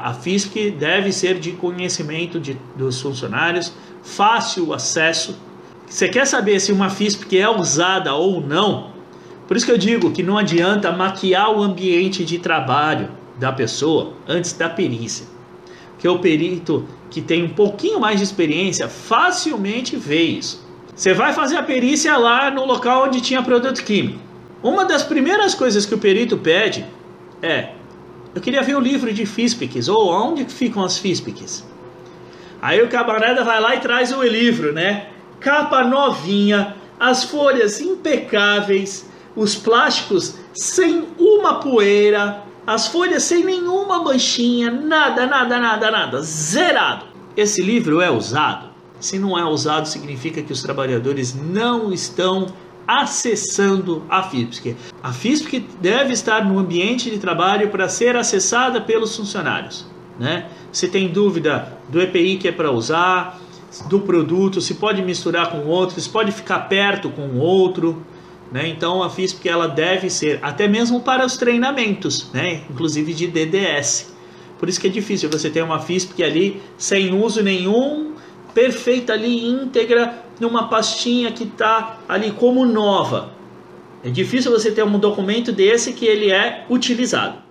A FISP deve ser de conhecimento de, dos funcionários, fácil acesso. Você quer saber se uma FISP é usada ou não? Por isso que eu digo que não adianta maquiar o ambiente de trabalho da pessoa antes da perícia. Que o perito que tem um pouquinho mais de experiência facilmente vê isso. Você vai fazer a perícia lá no local onde tinha produto químico. Uma das primeiras coisas que o perito pede é: eu queria ver o livro de FISPICs, ou onde ficam as FISPICs. Aí o camarada vai lá e traz o livro, né? Capa novinha, as folhas impecáveis, os plásticos sem uma poeira, as folhas sem nenhuma manchinha, nada, nada, nada, nada, zerado. Esse livro é usado? Se não é usado, significa que os trabalhadores não estão acessando a FISPIC. A FISPIC deve estar no ambiente de trabalho para ser acessada pelos funcionários. Né? Se tem dúvida do EPI que é para usar, do produto, se pode misturar com outro, se pode ficar perto com outro. Né? Então a FISPIC ela deve ser, até mesmo para os treinamentos, né? inclusive de DDS. Por isso que é difícil você ter uma FISPIC ali sem uso nenhum, perfeita ali, íntegra, numa pastinha que está ali como nova. É difícil você ter um documento desse que ele é utilizado.